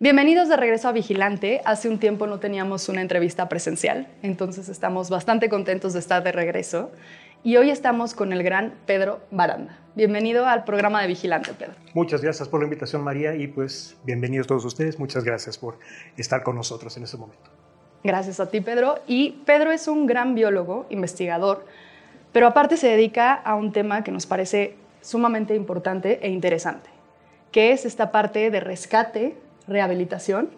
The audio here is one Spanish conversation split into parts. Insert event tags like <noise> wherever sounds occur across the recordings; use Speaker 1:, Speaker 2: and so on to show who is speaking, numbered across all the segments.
Speaker 1: Bienvenidos de regreso a Vigilante. Hace un tiempo no teníamos una entrevista presencial, entonces estamos bastante contentos de estar de regreso. Y hoy estamos con el gran Pedro Baranda. Bienvenido al programa de Vigilante, Pedro.
Speaker 2: Muchas gracias por la invitación, María, y pues bienvenidos todos ustedes. Muchas gracias por estar con nosotros en este momento.
Speaker 1: Gracias a ti, Pedro. Y Pedro es un gran biólogo, investigador, pero aparte se dedica a un tema que nos parece sumamente importante e interesante, que es esta parte de rescate rehabilitación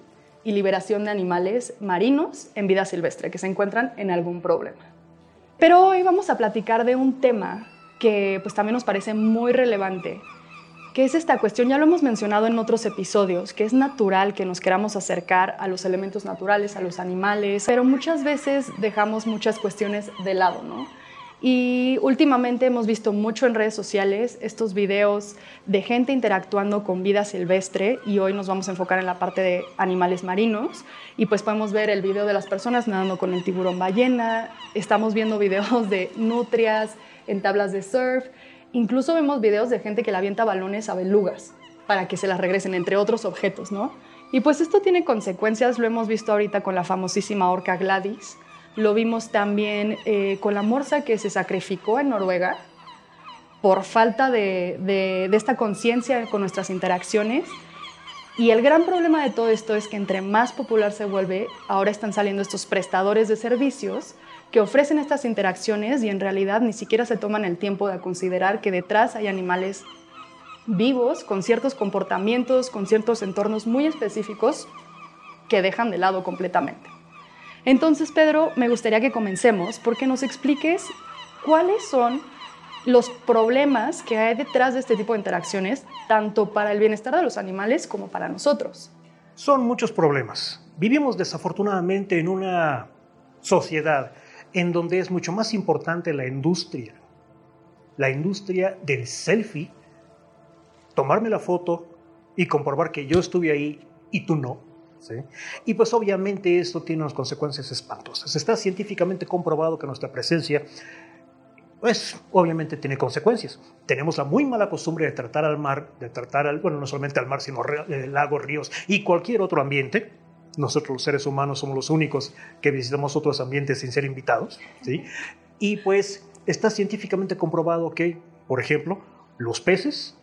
Speaker 1: y liberación de animales marinos en vida silvestre que se encuentran en algún problema. Pero hoy vamos a platicar de un tema que pues también nos parece muy relevante, que es esta cuestión, ya lo hemos mencionado en otros episodios, que es natural que nos queramos acercar a los elementos naturales, a los animales, pero muchas veces dejamos muchas cuestiones de lado, ¿no? Y últimamente hemos visto mucho en redes sociales estos videos de gente interactuando con vida silvestre y hoy nos vamos a enfocar en la parte de animales marinos. Y pues podemos ver el video de las personas nadando con el tiburón ballena, estamos viendo videos de nutrias en tablas de surf, incluso vemos videos de gente que le avienta balones a belugas para que se las regresen entre otros objetos, ¿no? Y pues esto tiene consecuencias, lo hemos visto ahorita con la famosísima orca Gladys, lo vimos también eh, con la morsa que se sacrificó en Noruega por falta de, esta conciencia con nuestras interacciones. Y el gran problema de todo esto es que entre más popular se vuelve, ahora están saliendo estos prestadores de servicios que ofrecen estas interacciones y en realidad ni siquiera se toman el tiempo de considerar que detrás hay animales vivos, con ciertos comportamientos, con ciertos entornos muy específicos que dejan de lado completamente. Entonces, Pedro, me gustaría que comencemos porque nos expliques cuáles son los problemas que hay detrás de este tipo de interacciones, tanto para el bienestar de los animales como para nosotros.
Speaker 2: Son muchos problemas. Vivimos desafortunadamente en una sociedad en donde es mucho más importante la industria, la industria del selfie, tomarme la foto y comprobar que yo estuve ahí y tú no y pues obviamente esto tiene unas consecuencias espantosas. Está científicamente comprobado que nuestra presencia pues obviamente tiene consecuencias. Tenemos la muy mala costumbre de tratar al mar, de tratar al, bueno, no solamente al mar, sino eh, lagos, ríos y cualquier otro ambiente. Nosotros los seres humanos somos los únicos que visitamos otros ambientes sin ser invitados, ¿sí? Y pues está científicamente comprobado que, por ejemplo, los peces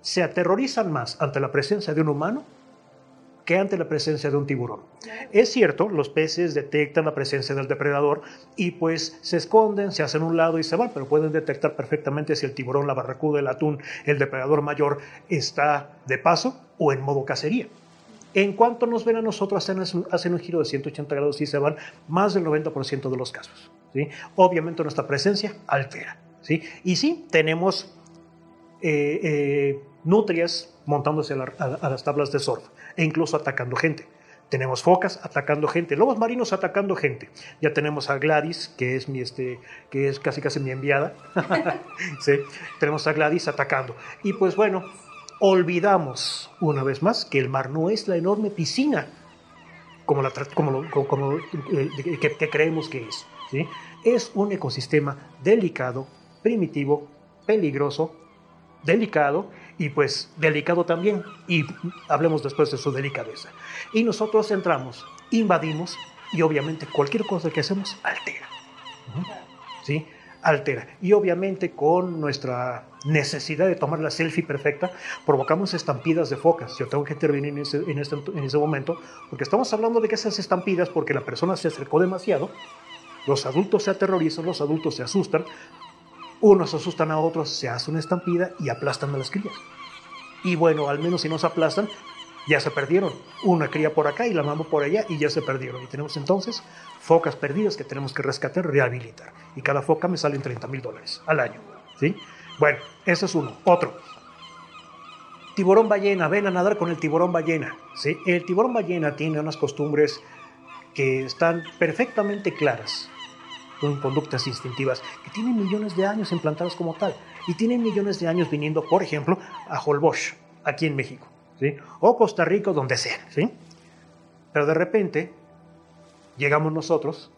Speaker 2: se aterrorizan más ante la presencia de un humano que ante la presencia de un tiburón. Es cierto, los peces detectan la presencia del depredador y pues se esconden, se hacen un lado y se van, pero pueden detectar perfectamente si el tiburón, la barracuda, el atún, el depredador mayor está de paso o en modo cacería. En cuanto nos ven a nosotros, hacen, un giro de 180 grados y se van más del 90% de los casos. ¿sí? Obviamente nuestra presencia altera. ¿sí? Y sí, tenemos eh, eh, nutrias montándose a, las tablas de surf e incluso atacando gente. Tenemos focas atacando gente, lobos marinos atacando gente. Ya tenemos a Gladys, que es, mi, este, que es casi casi mi enviada. <laughs> ¿Sí? Tenemos a Gladys atacando. Y pues bueno, olvidamos una vez más que el mar no es la enorme piscina como, la, como, como, eh, que, creemos que es. ¿sí? Es un ecosistema delicado, primitivo, peligroso, delicado y pues delicado también, y hablemos después de su delicadeza. Y nosotros entramos, invadimos, y obviamente cualquier cosa que hacemos altera. ¿Sí? Altera. Y obviamente con nuestra necesidad de tomar la selfie perfecta, provocamos estampidas de focas. Yo tengo que intervenir en ese, en, este, en ese momento, porque estamos hablando de que esas estampidas, porque la persona se acercó demasiado, los adultos se aterrorizan, los adultos se asustan, unos asustan a otros, se hace una estampida y aplastan a las crías. Y bueno, al menos si no se aplastan, ya se perdieron. Una cría por acá y la mamá por allá y ya se perdieron. Y tenemos entonces focas perdidas que tenemos que rescatar, rehabilitar. Y cada foca me sale en 30 mil dólares al año. ¿sí? Bueno, ese es uno. Otro. Tiburón ballena, ven a nadar con el tiburón ballena. ¿sí? El tiburón ballena tiene unas costumbres que están perfectamente claras con conductas instintivas que tienen millones de años implantadas como tal y tienen millones de años viniendo, por ejemplo, a Holbox, aquí en México, ¿sí? o Costa Rica, donde sea. ¿sí? Pero de repente llegamos nosotros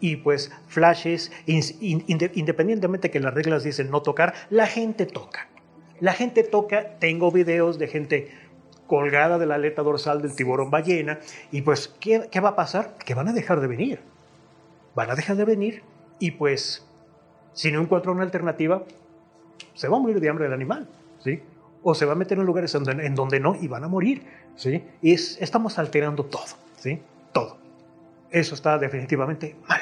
Speaker 2: y pues flashes, independientemente que las reglas dicen no tocar, la gente toca. La gente toca, tengo videos de gente colgada de la aleta dorsal del tiburón ballena. Y pues, ¿qué, ¿qué va a pasar? Que van a dejar de venir. Van a dejar de venir y pues, si no encuentra una alternativa, se va a morir de hambre el animal, ¿sí? O se va a meter en lugares en donde, en donde no y van a morir, ¿sí? Y es, estamos alterando todo, ¿sí? Todo. Eso está definitivamente mal.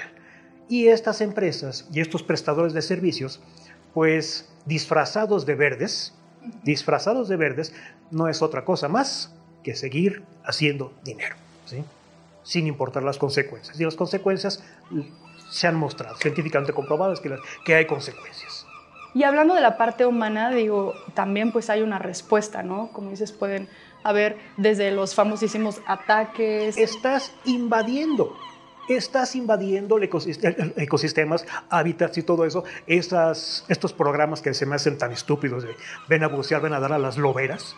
Speaker 2: Y estas empresas y estos prestadores de servicios, pues disfrazados de verdes, disfrazados de verdes, no es otra cosa más que seguir haciendo dinero, ¿sí? Sin importar las consecuencias. Y las consecuencias se han mostrado, científicamente comprobadas que, que hay consecuencias.
Speaker 1: Y hablando de la parte humana, digo, también pues hay una respuesta, ¿no? Como dices, pueden haber desde los famosísimos ataques.
Speaker 2: Estás invadiendo, estás invadiendo ecosistemas, hábitats y todo eso. Estas, estos programas que se me hacen tan estúpidos de ven a bucear, ven a dar a las loberas.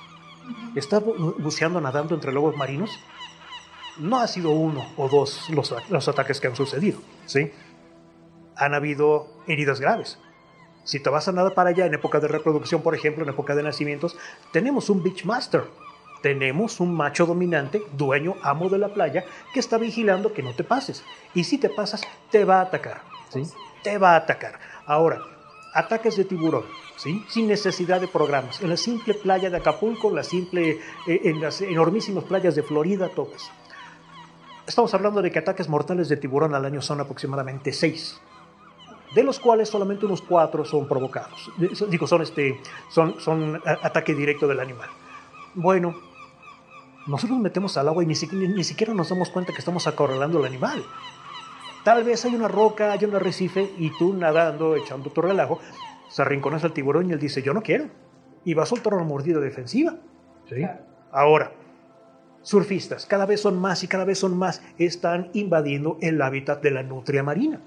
Speaker 2: Estás buceando, nadando entre lobos marinos no ha sido uno o dos los, los ataques que han sucedido, ¿sí? Han habido heridas graves. Si te vas a nada para allá en época de reproducción, por ejemplo, en época de nacimientos, tenemos un Beachmaster. Tenemos un macho dominante, dueño, amo de la playa, que está vigilando que no te pases. Y si te pasas, te va a atacar. ¿sí? Te va a atacar. Ahora, ataques de tiburón, ¿sí? sin necesidad de programas. En la simple playa de Acapulco, la simple, eh, en las enormísimas playas de Florida, eso. Estamos hablando de que ataques mortales de tiburón al año son aproximadamente 6, de los cuales solamente unos 4 son provocados. Digo, son, este, son, son ataque directo del animal. Bueno, nosotros metemos al agua y ni, ni siquiera nos damos cuenta que estamos acorralando al animal. Tal vez hay una roca, hay un arrecife y tú nadando, echando tu relajo, se arrinconas al tiburón y él dice, yo no quiero. Y va a soltar una mordida defensiva. ¿sí? Ahora, surfistas, cada vez son más y cada vez son más, están invadiendo el hábitat de la nutria marina.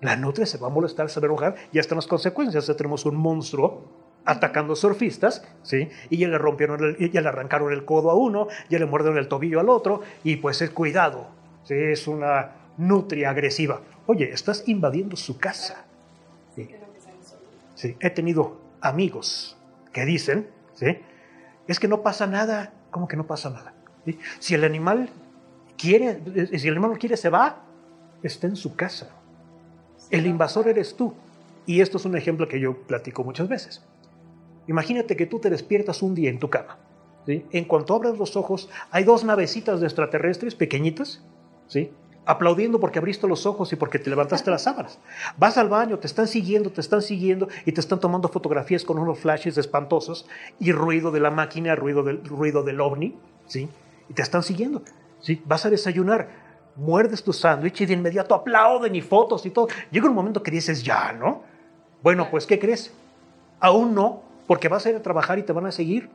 Speaker 2: La nutria se va a molestar, se va a enojar, ya están las consecuencias. Ya tenemos un monstruo atacando surfistas, ¿sí? Y ya le rompieron, ya le arrancaron el codo a uno, ya le mordieron el tobillo al otro, y pues es cuidado, ¿sí? Es una nutria agresiva. Oye, estás invadiendo su casa. He tenido amigos que dicen, ¿sí? Es que no pasa nada. ¿Cómo que no pasa nada? Si el animal quiere, si el animal no quiere, se va, está en su casa. El invasor eres tú. Y esto es un ejemplo que yo platico muchas veces. Imagínate que tú te despiertas un día en tu cama. En cuanto abres los ojos, hay dos navecitas de extraterrestres pequeñitas, ¿sí? aplaudiendo porque abriste los ojos y porque te levantaste las sábanas. Vas al baño, te están siguiendo, te están siguiendo y te están tomando fotografías con unos flashes espantosos y ruido de la máquina, ruido del, ruido del ovni, ¿sí? Y te están siguiendo. ¿sí? Vas a desayunar, muerdes tu sándwich y de inmediato aplauden y fotos y todo. Llega un momento que dices, ya, ¿no? Bueno, pues, ¿qué crees? Aún no, porque vas a ir a trabajar y te van a seguir.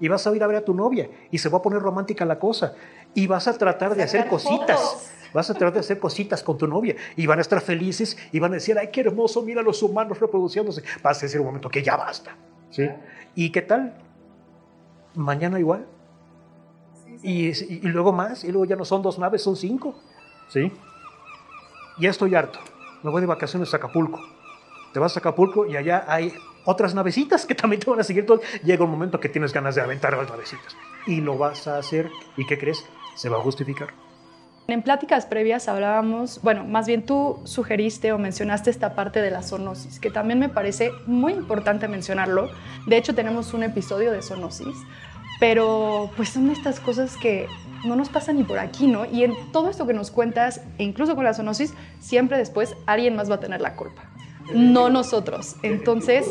Speaker 2: Y vas a ir a ver a tu novia y se va a poner romántica la cosa. Y vas a tratar de hacer cositas. Vas a tratar de hacer cositas con tu novia y van a estar felices y van a decir, ay, qué hermoso, mira los humanos reproduciéndose. Vas a decir un momento que ya basta. ¿sí? ¿Y qué tal? Mañana igual. Y, luego más, y luego ya no son dos naves, son cinco. ¿Sí? Ya estoy harto. Me voy de vacaciones a Acapulco. Te vas a Acapulco y allá hay otras navecitas que <laughs> también te van a seguir todo. Llega un momento que tienes ganas de aventar las navecitas. Y lo vas a hacer. ¿Y qué crees? Se va a justificar.
Speaker 1: En pláticas previas hablábamos, bueno, más bien tú sugeriste o mencionaste esta parte de la zoonosis, que también me parece muy importante mencionarlo. De hecho, tenemos un episodio de zoonosis pero pues son estas cosas que no nos pasan ni por aquí, ¿no? Y en todo esto que nos cuentas, e incluso con la zoonosis, siempre después alguien más va a tener la culpa, no nosotros. Entonces,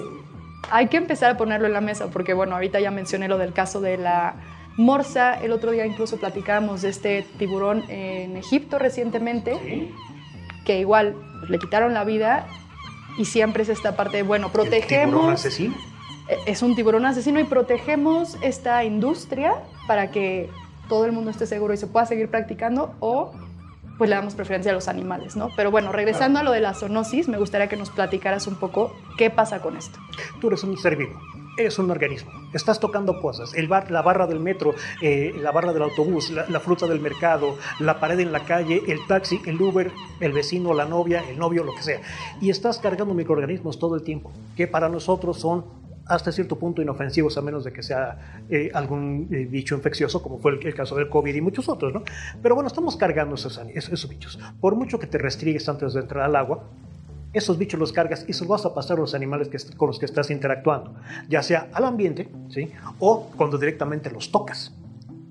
Speaker 1: hay que empezar a ponerlo en la mesa, porque bueno, ahorita ya mencioné lo del caso de la morsa, el otro día incluso platicábamos de este tiburón en Egipto recientemente, que igual le quitaron la vida y siempre es esta parte de, bueno, protegemos... ¿El tiburón
Speaker 2: asesino?
Speaker 1: Es un tiburón asesino y protegemos esta industria para que todo el mundo esté seguro y se pueda seguir practicando o pues le damos preferencia a los animales, ¿no? Pero bueno, regresando a lo de la zoonosis, me gustaría que nos platicaras un poco qué pasa con esto.
Speaker 2: Tú eres un ser vivo, eres un organismo, estás tocando cosas, el bar, la barra del metro, eh, la barra del autobús, la, la, fruta del mercado, la pared en la calle, el taxi, el Uber, el vecino, la novia, el novio, lo que sea. Y estás cargando microorganismos todo el tiempo, que para nosotros son hasta cierto punto inofensivos a menos de que sea eh, algún eh, bicho infeccioso, como fue el, caso del COVID y muchos otros, ¿no? Pero bueno, estamos cargando esos, esos, bichos. Por mucho que te restrigues antes de entrar al agua, esos bichos los cargas y se los vas a pasar a los animales que, con los que estás interactuando, ya sea al ambiente, ¿sí? O cuando directamente los tocas.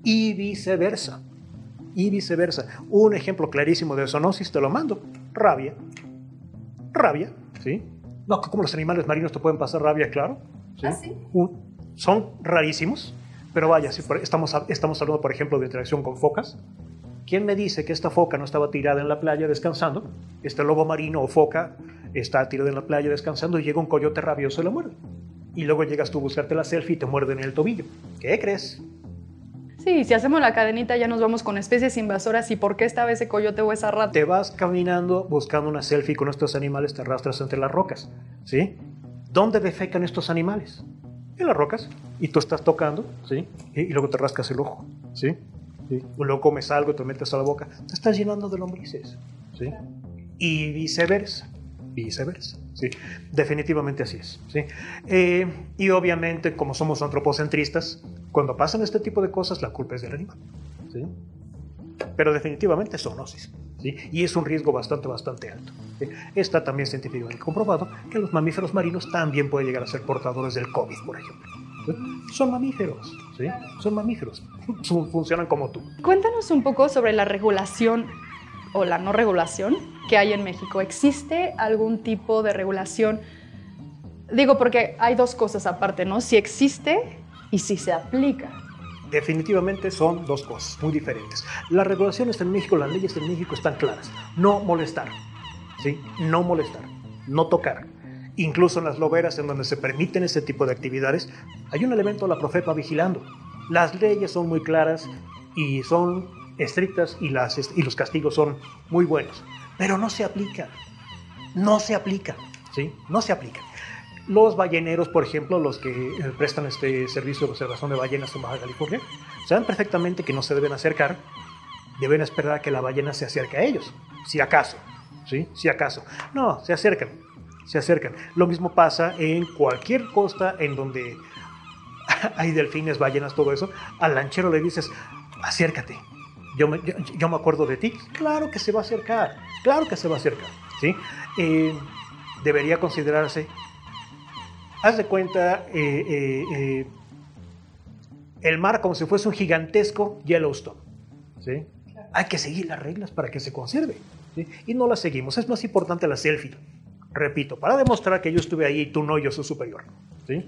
Speaker 2: Y viceversa. Y viceversa. Un ejemplo clarísimo de zoonosis te lo mando. Rabia. Rabia, ¿sí? No, como los animales marinos te pueden pasar rabia, claro.
Speaker 1: ¿Ah,
Speaker 2: son rarísimos, pero vaya, si estamos, estamos hablando, por ejemplo, de interacción con focas. ¿Quién me dice que esta foca no estaba tirada en la playa descansando? Este lobo marino o foca está tirada en la playa descansando y llega un coyote rabioso y la muerde. Y luego llegas tú a buscarte la selfie y te muerde en el tobillo. ¿Qué crees?
Speaker 1: Sí, si hacemos la cadenita ya nos vamos con especies invasoras y por qué esta vez ese coyote o esa rata.
Speaker 2: Te vas caminando buscando una selfie con estos animales, te arrastras entre las rocas, ¿sí? ¿Dónde defecan estos animales? En las rocas. Y tú estás tocando, ¿sí? Y, luego te rascas el ojo, ¿sí? ¿sí? luego comes algo, te metes a la boca. Te estás llenando de lombrices, ¿sí? Y viceversa, viceversa, ¿sí? Definitivamente así es, ¿sí? Eh, y obviamente, como somos antropocentristas, cuando pasan este tipo de cosas, la culpa es del animal, ¿sí? Pero definitivamente es zoonosis. Y es un riesgo bastante, bastante alto. Está también científicamente comprobado que los mamíferos marinos también pueden llegar a ser portadores del COVID, por ejemplo. Son mamíferos, ¿sí? Son mamíferos. <laughs> Funcionan como tú.
Speaker 1: Cuéntanos un poco sobre la regulación o la no regulación que hay en México. ¿Existe algún tipo de regulación? Digo, porque hay dos cosas aparte, ¿no? Si existe y si se aplica
Speaker 2: definitivamente son dos cosas muy diferentes. Las regulaciones en México, las leyes en México están claras. No molestar, ¿sí? No molestar, no tocar. Incluso en las loberas en donde se permiten ese tipo de actividades, hay un elemento de la profepa vigilando. Las leyes son muy claras y son estrictas y, las, y los castigos son muy buenos, pero no se aplican. No se aplican, ¿sí? No se aplican. Los balleneros, por ejemplo, los que eh, prestan este servicio de observación de ballenas en Baja California, saben perfectamente que no se deben acercar, deben esperar a que la ballena se acerque a ellos, si acaso, ¿sí? Si acaso. No, se acercan, se acercan. Lo mismo pasa en cualquier costa en donde <laughs> hay delfines, ballenas, todo eso. Al lanchero le dices, acércate, yo me, yo, me acuerdo de ti. Claro que se va a acercar, claro que se va a acercar, ¿sí? Eh, debería considerarse haz de cuenta eh, eh, eh, el mar como si fuese un gigantesco Yellowstone. ¿sí? Hay que seguir las reglas para que se conserve. Y no las seguimos. Es más importante la selfie. Repito, para demostrar que yo estuve ahí y tú no, yo soy superior. ¿sí?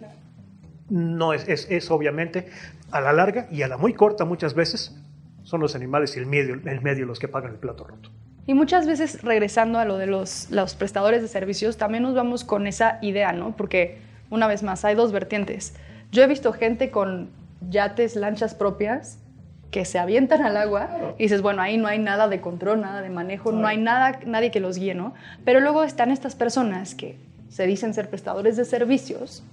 Speaker 2: No es, es, obviamente a la larga y a la muy corta muchas veces son los animales y el medio, el medio los que pagan el plato roto.
Speaker 1: Y muchas veces, regresando a lo de los, los prestadores de servicios, también nos vamos con esa idea, ¿no? Porque una vez más, hay dos vertientes. Yo he visto gente con yates, lanchas propias que se avientan al agua y dices, bueno, ahí no hay nada de control, nada de manejo, no hay nada, nadie que los guíe, ¿no? Pero luego están estas personas que se dicen ser prestadores de servicios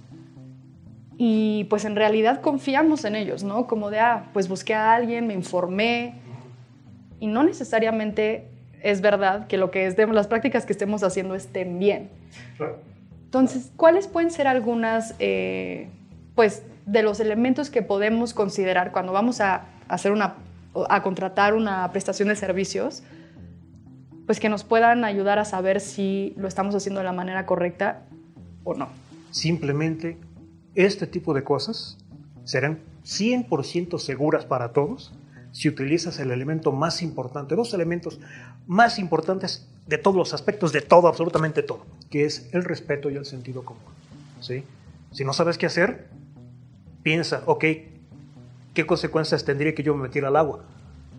Speaker 1: y pues en realidad confiamos en ellos, ¿no? Como de, ah, pues busqué a alguien, me informé y no necesariamente es verdad que lo que es de las prácticas que estemos haciendo estén bien. Entonces, ¿cuáles pueden ser algunas, eh, pues, de los elementos que podemos considerar cuando vamos a hacer una, a contratar una prestación de servicios, pues que nos puedan ayudar a saber si lo estamos haciendo de la manera correcta o no?
Speaker 2: Simplemente, este tipo de cosas serán 100% seguras para todos si utilizas el elemento más importante, dos elementos más importantes de todos los aspectos, de todo, absolutamente todo, que es el respeto y el sentido común. ¿sí? Si no sabes qué hacer, piensa, ok, ¿qué consecuencias tendría que yo me metiera al agua?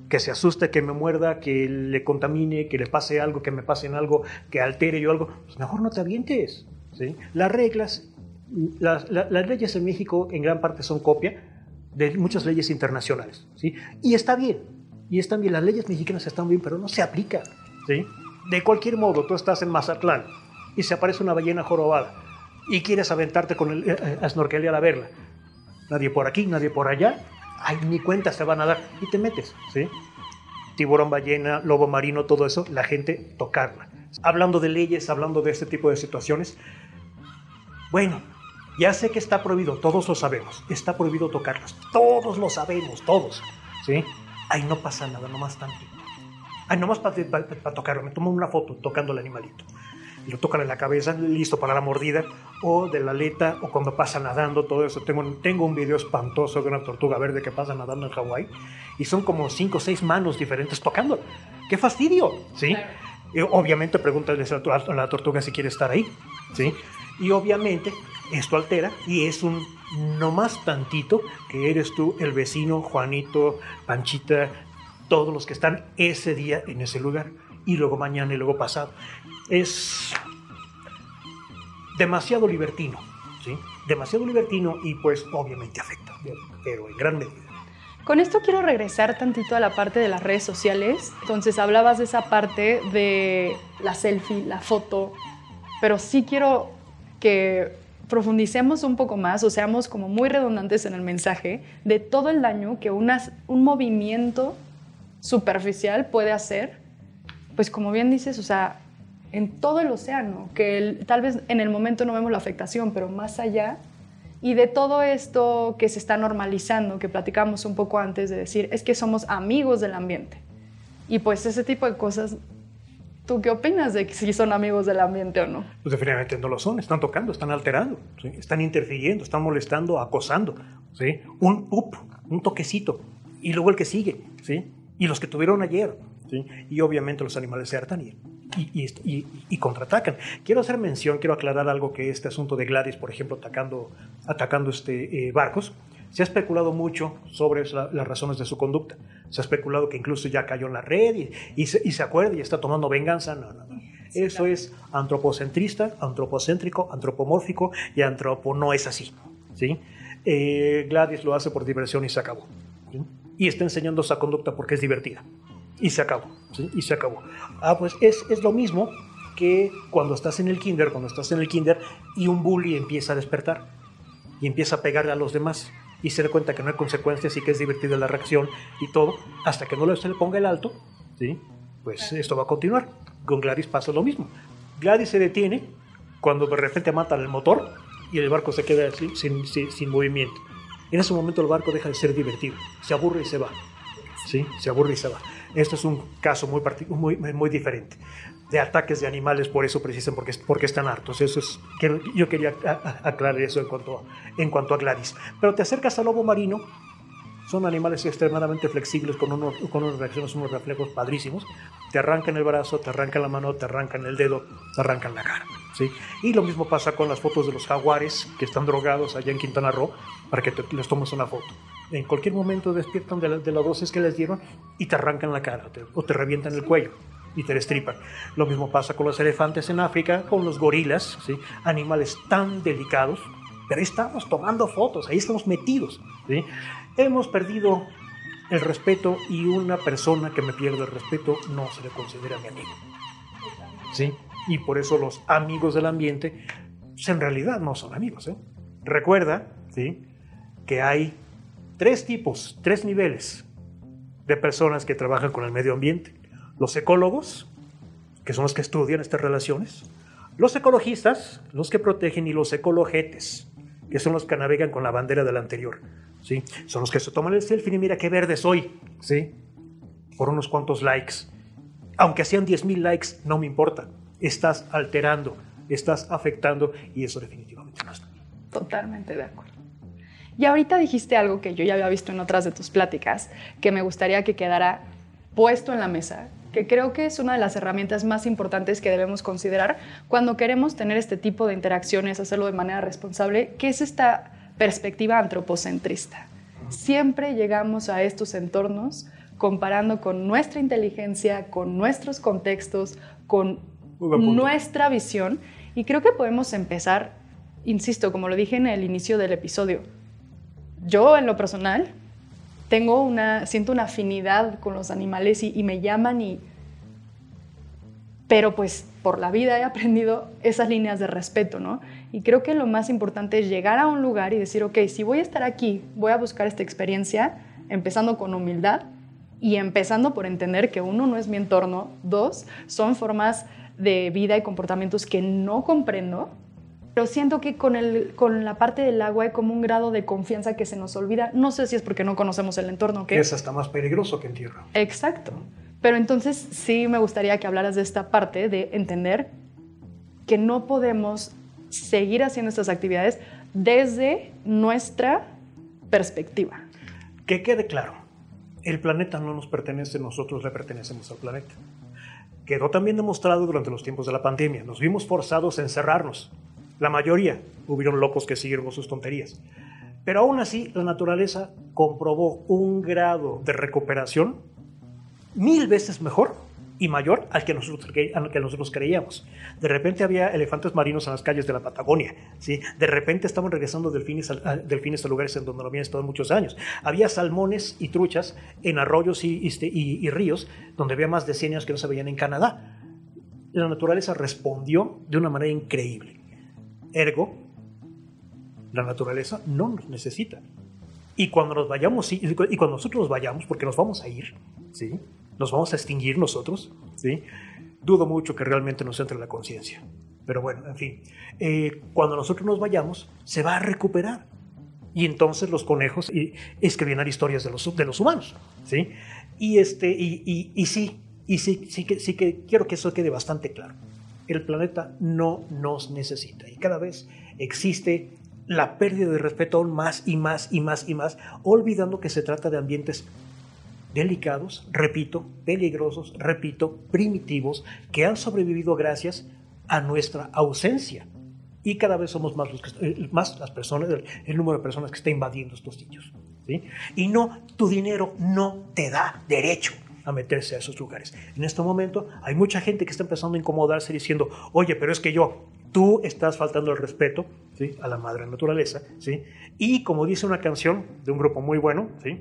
Speaker 2: Que se asuste, que me muerda, que le contamine, que le pase algo, que me pase en algo, que altere yo algo, pues mejor no te avientes. ¿sí? Las reglas, las, las leyes en México en gran parte son copia de muchas leyes internacionales. ¿sí? Y está bien, y están bien, las leyes mexicanas están bien, pero no se aplican. ¿sí? De cualquier modo, tú estás en Mazatlán y se aparece una ballena jorobada y quieres aventarte con el, eh, eh, a snorkelear a verla. Nadie por aquí, nadie por allá. Ay, ni cuenta se van a dar y te metes. ¿sí? Tiburón, ballena, lobo marino, todo eso, la gente tocarla. Hablando de leyes, hablando de este tipo de situaciones, bueno, Ya sé que está prohibido, todos lo sabemos. Está prohibido tocarlas. Todos lo sabemos, todos. ¿Sí? Ahí no pasa nada, nomás tantito. Ahí nomás para tocarlo. Me tomo una foto tocando el animalito. Y lo tocan en la cabeza, listo para la mordida, o de la aleta, o cuando pasa nadando, todo eso. Tengo, tengo un video espantoso de una tortuga verde que pasa nadando en Hawái, y son como cinco o seis manos diferentes tocando. ¡Qué fastidio! ¿Sí? obviamente pregúntale a la tortuga si quiere estar ahí. ¿Sí? Y obviamente esto altera y es un no más tantito que eres tú, el vecino, Juanito, Panchita, todos los que están ese día en ese lugar y luego mañana y luego pasado. Es demasiado libertino, ¿sí? Demasiado libertino y pues obviamente afecta, pero en gran medida.
Speaker 1: Con esto quiero regresar tantito a la parte de las redes sociales. Entonces hablabas de esa parte de la selfie, la foto, pero sí quiero que profundicemos un poco más o seamos como muy redundantes en el mensaje de todo el daño que un movimiento superficial puede hacer, pues como bien dices, o sea, en todo el océano, que tal vez en el momento no vemos la afectación, pero más allá, y de todo esto que se está normalizando, que platicamos un poco antes de decir, es que somos amigos del ambiente. Y pues ese tipo de cosas ¿Tú qué opinas de si son amigos del ambiente o no?
Speaker 2: Pues definitivamente no lo son, están tocando, están alterando, están interfiriendo, están molestando, acosando. ¿sí? Un up, un toquecito, y luego el que sigue, ¿sí? Y los que tuvieron ayer. ¿sí? Y obviamente los animales se hartan y, y, y, contraatacan. Quiero hacer mención, quiero aclarar algo que este asunto de Gladys, por ejemplo, atacando, atacando este, eh, barcos, se ha especulado mucho sobre las razones de su conducta. Se ha especulado que incluso ya cayó en la red y, se, acuerda y está tomando venganza. No, no, no. Eso es antropocentrista, antropocéntrico, antropomórfico y antropo no es así. ¿sí? Eh, Gladys lo hace por diversión y se acabó. Y está enseñando esa conducta porque es divertida. Y se acabó. Y se acabó. Ah, pues es, es lo mismo que cuando estás en el kinder, cuando estás en el kinder y un bully empieza a despertar y empieza a pegarle a los demás y se da cuenta que no hay consecuencias y que es divertida la reacción y todo, hasta que no se le ponga el alto, ¿sí? pues esto va a continuar. Con Gladys pasa lo mismo. Gladys se detiene cuando de repente matan el motor y el barco se queda sin, sin, sin, movimiento. En ese momento el barco deja de ser divertido, se aburre y se va. ¿sí? Se aburre y se va. Esto es un caso muy, muy, diferente de ataques de animales por eso precisan, porque, porque están hartos. Eso es, yo quería aclarar eso en cuanto, a, en cuanto a Gladys. Pero te acercas al lobo marino, son animales extremadamente flexibles con, unos, con unas reacciones, unos reflejos padrísimos. Te arrancan el brazo, te arrancan la mano, te arrancan el dedo, te arrancan la cara. ¿sí? Y lo mismo pasa con las fotos de los jaguares que están drogados allá en Quintana Roo para que les tomes una foto. En cualquier momento despiertan de la, de dosis que les dieron y te arrancan la cara o te revientan el cuello y te destripan. Lo mismo pasa con los elefantes en África, con los gorilas, ¿sí? animales tan delicados, pero ahí estamos tomando fotos, ahí estamos metidos. ¿sí? Hemos perdido el respeto y una persona que me pierde el respeto no se le considera mi amigo. ¿sí? Y por eso los amigos del ambiente pues, en realidad no son amigos. ¿eh? Recuerda ¿sí? Que hay tres tipos, tres niveles de personas que trabajan con el medio ambiente los ecólogos, que son los que estudian estas relaciones, los ecologistas, los que protegen, y los ecologetes, que son los que navegan con la bandera del anterior. ¿sí? Son los que se toman el selfie y mira qué verde soy, ¿sí? por unos cuantos likes. Aunque sean 10.000 likes, no me importa. Estás alterando, estás afectando y eso definitivamente no está bien.
Speaker 1: Totalmente de acuerdo. Y ahorita dijiste algo que yo ya había visto en otras de tus pláticas, que me gustaría que quedara puesto en la mesa, que creo que es una de las herramientas más importantes que debemos considerar cuando queremos tener este tipo de interacciones, hacerlo de manera responsable, que es esta perspectiva antropocentrista. Siempre llegamos a estos entornos comparando con nuestra inteligencia, con nuestros contextos, con nuestra visión, y creo que podemos empezar, insisto, como lo dije en el inicio del episodio, yo en lo personal tengo una, siento una afinidad con los animales y, me llaman y... Pero pues por la vida he aprendido esas líneas de respeto, ¿no? Y creo que lo más importante es llegar a un lugar y decir, ok, si voy a estar aquí, voy a buscar esta experiencia, empezando con humildad y empezando por entender que uno no es mi entorno, dos, son formas de vida y comportamientos que no comprendo, pero siento que con, el, con la parte del agua hay como un grado de confianza que se nos olvida. No sé si es porque no conocemos el entorno.
Speaker 2: Que es hasta más peligroso que en tierra.
Speaker 1: Exacto. Pero entonces sí me gustaría que hablaras de esta parte de entender que no podemos seguir haciendo estas actividades desde nuestra perspectiva.
Speaker 2: Que quede claro, el planeta no nos pertenece, nosotros le pertenecemos al planeta. Quedó también demostrado durante los tiempos de la pandemia. Nos vimos forzados a encerrarnos. La mayoría hubieron locos que siguieron sus tonterías. Pero aún así, la naturaleza comprobó un grado de recuperación mil veces mejor y mayor al que, nosotros, al que nosotros creíamos. De repente había elefantes marinos en las calles de la Patagonia, ¿sí? de repente estaban regresando delfines a, delfines a lugares en donde no habían estado muchos años. Había salmones y truchas en arroyos y, este, y, y ríos donde había más de 100 años que no se veían en Canadá. La naturaleza respondió de una manera increíble. Ergo, la naturaleza no nos necesita. Y cuando nos vayamos, y cuando nosotros nos vayamos, porque nos vamos a ir, ¿sí? ¿Nos vamos a extinguir nosotros? ¿Sí? Dudo mucho que realmente nos entre la conciencia. Pero bueno, en fin, eh, cuando nosotros nos vayamos, se va a recuperar. Y entonces los conejos escribirán historias de los, de los humanos. ¿sí? Y, este, y, y, sí, y sí, sí, que, sí que quiero que eso quede bastante claro. El planeta no nos necesita y cada vez existe la pérdida de respeto aún más y más y más y más, olvidando que se trata de ambientes delicados, repito, peligrosos, repito, primitivos, que han sobrevivido gracias a nuestra ausencia. Y cada vez somos más, los eh, más las personas, el, número de personas que está invadiendo estos sitios. ¿sí? Y no, tu dinero no te da derecho a meterse a esos lugares. En este momento hay mucha gente que está empezando a incomodarse diciendo, oye, pero es que yo, tú estás faltando el respeto ¿sí? a la madre naturaleza. ¿sí? Y como dice una canción de un grupo muy bueno, ¿sí?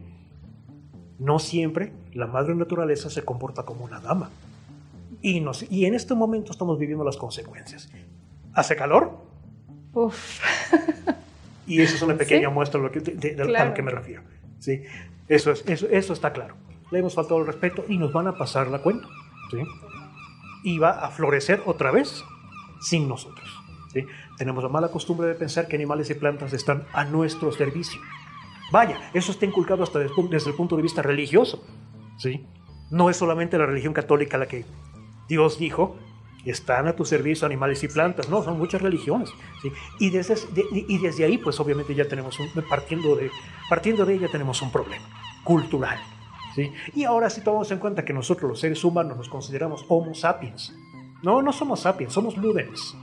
Speaker 2: No siempre la madre naturaleza se comporta como una dama. Y, y en este momento estamos viviendo las consecuencias. ¿Hace calor?
Speaker 1: Uf.
Speaker 2: y eso es una <laughs> pequeña muestra de, lo que, a lo que me refiero. ¿sí? Eso, es, eso, eso está claro. Le hemos faltado el respeto y nos van a pasar la cuenta. ¿sí? Y va a florecer otra vez sin nosotros. ¿sí? Tenemos la mala costumbre de pensar que animales y plantas están a nuestro servicio. Vaya, eso está inculcado hasta desde el punto de vista religioso. ¿sí? No es solamente la religión católica la que Dios dijo, están a tu servicio animales y plantas. No, son muchas religiones. ¿sí? Y, desde, y desde ahí, pues obviamente ya tenemos, un, partiendo, de, partiendo de ella, tenemos un problema cultural. Y ahora sí tomamos en cuenta que nosotros los seres humanos nos consideramos Homo sapiens. No, no somos sapiens, somos ludens.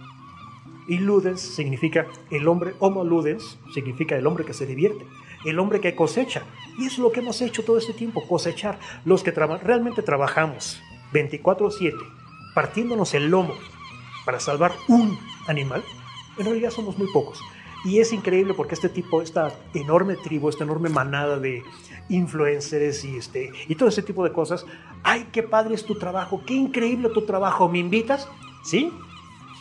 Speaker 2: Y ludens significa el hombre, Homo ludens significa el hombre que se divierte el hombre que cosecha. Y es lo que hemos hecho todo este tiempo, cosechar. Los que realmente trabajamos 24/7, partiéndonos el lomo para salvar un animal, en realidad somos muy pocos. Y es increíble porque este tipo, esta enorme tribu, esta enorme manada de influencers y, este, y todo ese tipo de cosas, ¡ay, qué padre es tu trabajo! ¡Qué increíble tu trabajo! ¿Me invitas? ¿Sí?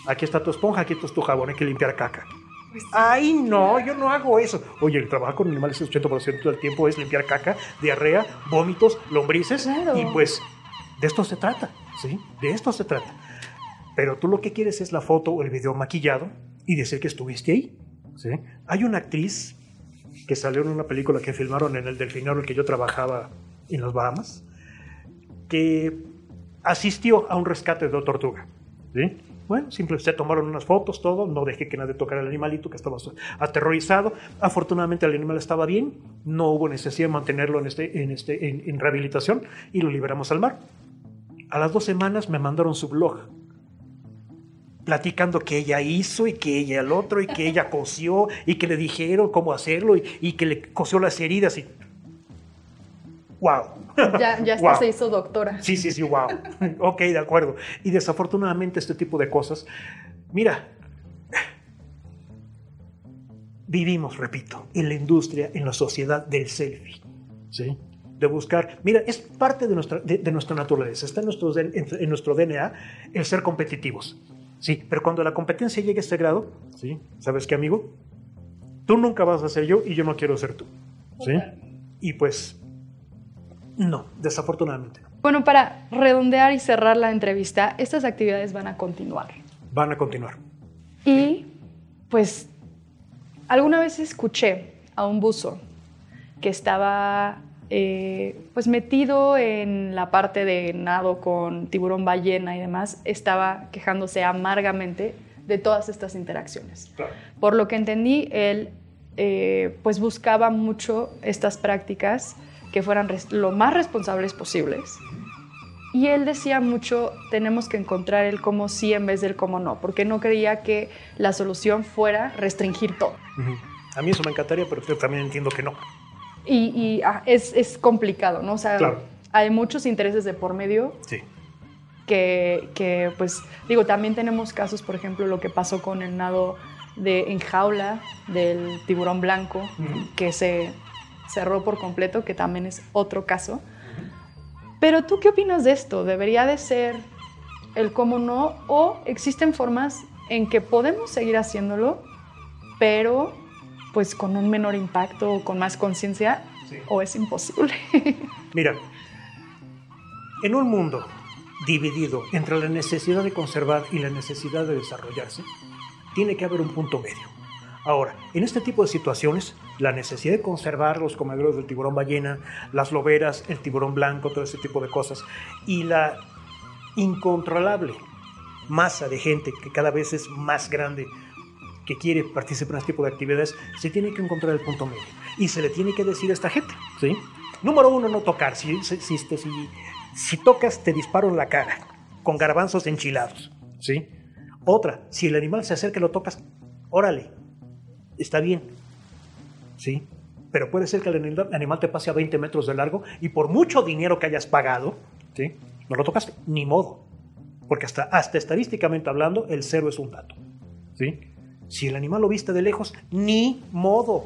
Speaker 2: Aquí está tu esponja, aquí está tu jabón, hay que limpiar caca. Pues Ay, no, yo no hago eso. Oye, el trabajo con animales el 80% del tiempo es limpiar caca, diarrea, vómitos, lombrices. Y pues de esto se trata, ¿sí? De esto se trata. Pero tú lo que quieres es la foto o el video maquillado y decir que estuviste ahí. Hay una actriz que salió en una película que filmaron en el delfinero en el que yo trabajaba en las Bahamas, que asistió a un rescate de tortuga. ¿sí? Bueno, simplemente se tomaron unas fotos, todo, no dejé que nadie tocara el animalito que estaba aterrorizado. Afortunadamente el animal estaba bien, no hubo necesidad de mantenerlo en, este, este, en, rehabilitación y lo liberamos al mar. A las dos semanas me mandaron su blog platicando que ella hizo y que ella el otro y que ella <laughs> cosió y que le dijeron cómo hacerlo y, y que le cosió las heridas y wow.
Speaker 1: Ya, ya se hizo doctora.
Speaker 2: Sí, sí, sí, wow. ok, de acuerdo. Y desafortunadamente este tipo de cosas, mira, vivimos, repito, en la industria, en la sociedad del selfie. ¿Sí? de buscar. Mira, es parte de nuestra, de, nuestra naturaleza, está en nuestro, en, nuestro DNA el ser competitivos. Sí, pero cuando la competencia llegue a este grado, ¿sí? ¿sabes qué, amigo? Tú nunca vas a ser yo y yo no quiero ser tú. ¿sí? Y pues no, desafortunadamente no.
Speaker 1: Bueno, para redondear y cerrar la entrevista, estas actividades van a continuar.
Speaker 2: Van a continuar.
Speaker 1: Y pues alguna vez escuché a un buzo que estaba eh, pues metido en la parte de nado con tiburón ballena y demás, estaba quejándose amargamente de todas estas interacciones. Por lo que entendí, él eh, pues buscaba mucho estas prácticas que fueran lo más responsables posibles. Y él decía mucho, tenemos que encontrar el cómo sí en vez del cómo no, porque no creía que la solución fuera restringir todo.
Speaker 2: A mí eso me encantaría, pero yo también entiendo que no.
Speaker 1: Y, ah, es, complicado, ¿no? O sea, hay muchos intereses de por medio.
Speaker 2: Sí.
Speaker 1: Que, pues, digo, también tenemos casos, por ejemplo, lo que pasó con el nado de en jaula del tiburón blanco, que se cerró por completo, que también es otro caso. Pero tú qué opinas de esto? ¿Debería de ser el cómo no? ¿O existen formas en que podemos seguir haciéndolo, pero pues con un menor impacto o con más conciencia o es imposible. <laughs>
Speaker 2: Mira, en un mundo dividido entre la necesidad de conservar y la necesidad de desarrollarse, tiene que haber un punto medio. Ahora, en este tipo de situaciones, la necesidad de conservar los comedores del tiburón ballena, las loberas, el tiburón blanco, todo ese tipo de cosas, y la incontrolable masa de gente que cada vez es más grande que quiere participar en este tipo de actividades, se tiene que encontrar el punto medio. Y se le tiene que decir a esta gente, ¿sí? Número uno, no tocar. Si, si, si, si tocas, te disparo en la cara, con garbanzos enchilados, ¿sí? Otra, si el animal se acerca y lo tocas, órale, está bien, ¿sí? Pero puede ser que el animal te pase a 20 metros de largo y por mucho dinero que hayas pagado, ¿sí? No lo tocaste, ni modo. Porque hasta, hasta estadísticamente hablando, el cero es un dato, ¿sí? Si el animal lo viste de lejos, ni modo.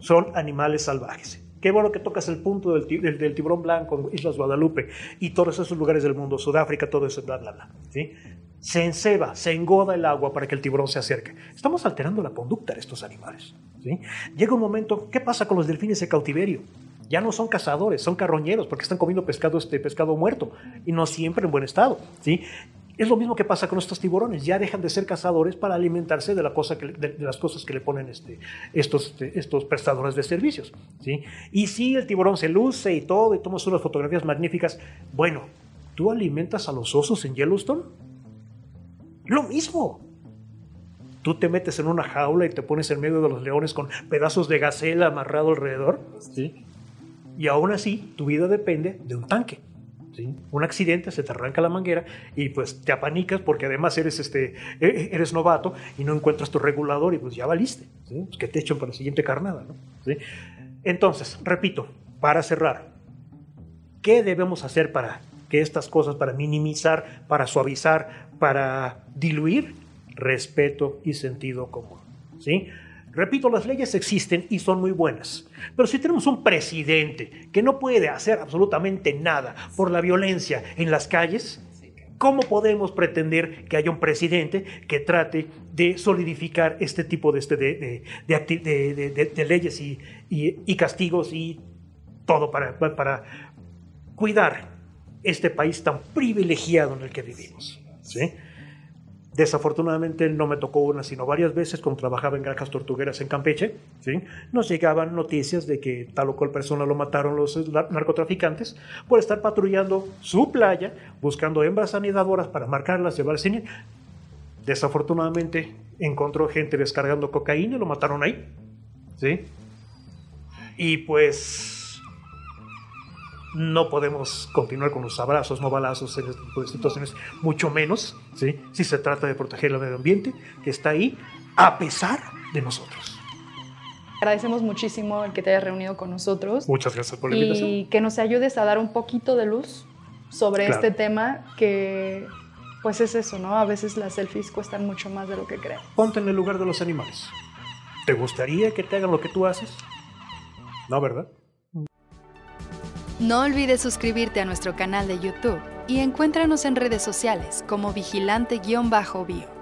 Speaker 2: Son animales salvajes. Qué bueno que tocas el punto del, tiburón blanco, Islas Guadalupe y todos esos lugares del mundo, Sudáfrica, todo eso, bla, bla, bla. ¿sí? Se enceba, se engoda el agua para que el tiburón se acerque. Estamos alterando la conducta de estos animales. ¿sí? Llega un momento, ¿qué pasa con los delfines de cautiverio? Ya no son cazadores, son carroñeros porque están comiendo pescado, este, pescado muerto y no siempre en buen estado. ¿sí? Es lo mismo que pasa con estos tiburones, ya dejan de ser cazadores para alimentarse de, la cosa de, las cosas que le ponen este, estos, este, estos prestadores de servicios. ¿sí? Y si el tiburón se luce y todo, y tomas unas fotografías magníficas, bueno, ¿tú alimentas a los osos en Yellowstone? Lo mismo. Tú te metes en una jaula y te pones en medio de los leones con pedazos de gacela amarrado alrededor, ¿sí? y aún así tu vida depende de un tanque. Un accidente, se te arranca la manguera y pues te apanicas porque además eres, este, e, e, eres novato y no encuentras tu regulador y pues ya valiste. Pues que te echan para la siguiente carnada. Entonces, repito, para cerrar, ¿qué debemos hacer para que estas cosas, para minimizar, para suavizar, para diluir? Respeto y sentido común. ¿sí? Repito, las leyes existen y son muy buenas, pero si tenemos un presidente que no puede hacer absolutamente nada por la violencia en las calles, ¿cómo podemos pretender que haya un presidente que trate de solidificar este tipo de, este, de, leyes y, castigos y todo para, para cuidar este país tan privilegiado en el que vivimos? ¿sí? Desafortunadamente no me tocó una, sino varias veces cuando trabajaba en granjas tortugueras en Campeche. ¿sí? Nos llegaban noticias de que tal o cual persona lo mataron los narcotraficantes por estar patrullando su playa, buscando hembras anidadoras para marcarlas, llevarlas sin... Desafortunadamente encontró gente descargando cocaína y lo mataron ahí. ¿sí? Y pues no podemos continuar con los abrazos, no balazos en este tipo de situaciones, mucho menos ¿sí? si se trata de proteger el medio ambiente que está ahí a pesar de nosotros.
Speaker 1: Agradecemos muchísimo el que te hayas reunido con nosotros.
Speaker 2: Muchas gracias por la invitación.
Speaker 1: Y que nos ayudes a dar un poquito de luz sobre este tema que, pues es eso, ¿no? A veces las selfies cuestan mucho más de lo que creen.
Speaker 2: Ponte en el lugar de los animales. ¿Te gustaría que te hagan lo que tú haces? No, ¿verdad?
Speaker 3: No olvides suscribirte a nuestro canal de YouTube y encuéntranos en redes sociales como vigilante-bio.